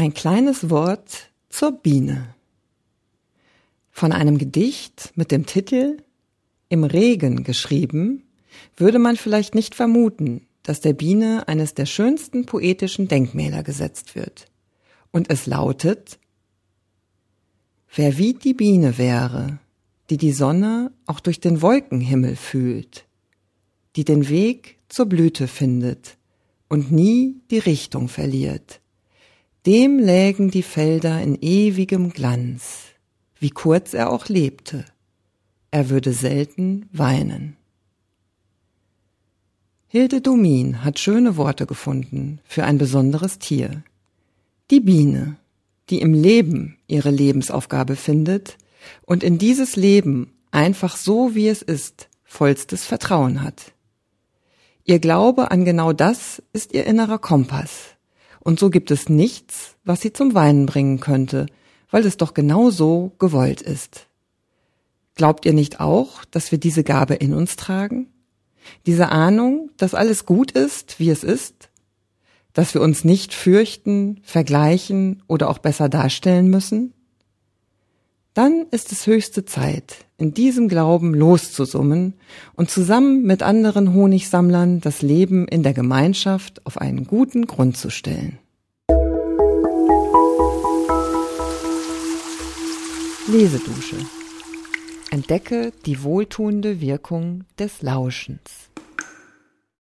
Ein kleines Wort zur Biene. Von einem Gedicht mit dem Titel Im Regen geschrieben, würde man vielleicht nicht vermuten, dass der Biene eines der schönsten poetischen Denkmäler gesetzt wird. Und es lautet Wer wie die Biene wäre, die die Sonne auch durch den Wolkenhimmel fühlt, die den Weg zur Blüte findet und nie die Richtung verliert, dem lägen die Felder in ewigem Glanz, wie kurz er auch lebte, er würde selten weinen. Hilde Domin hat schöne Worte gefunden für ein besonderes Tier. Die Biene, die im Leben ihre Lebensaufgabe findet und in dieses Leben einfach so wie es ist, vollstes Vertrauen hat. Ihr Glaube an genau das ist ihr innerer Kompass, und so gibt es nichts, was sie zum Weinen bringen könnte, weil es doch genau so gewollt ist. Glaubt ihr nicht auch, dass wir diese Gabe in uns tragen? Diese Ahnung, dass alles gut ist, wie es ist? Dass wir uns nicht fürchten, vergleichen oder auch besser darstellen müssen? Dann ist es höchste Zeit, in diesem Glauben loszusummen und zusammen mit anderen Honigsammlern das Leben in der Gemeinschaft auf einen guten Grund zu stellen. Lesedusche. Entdecke die wohltuende Wirkung des Lauschens.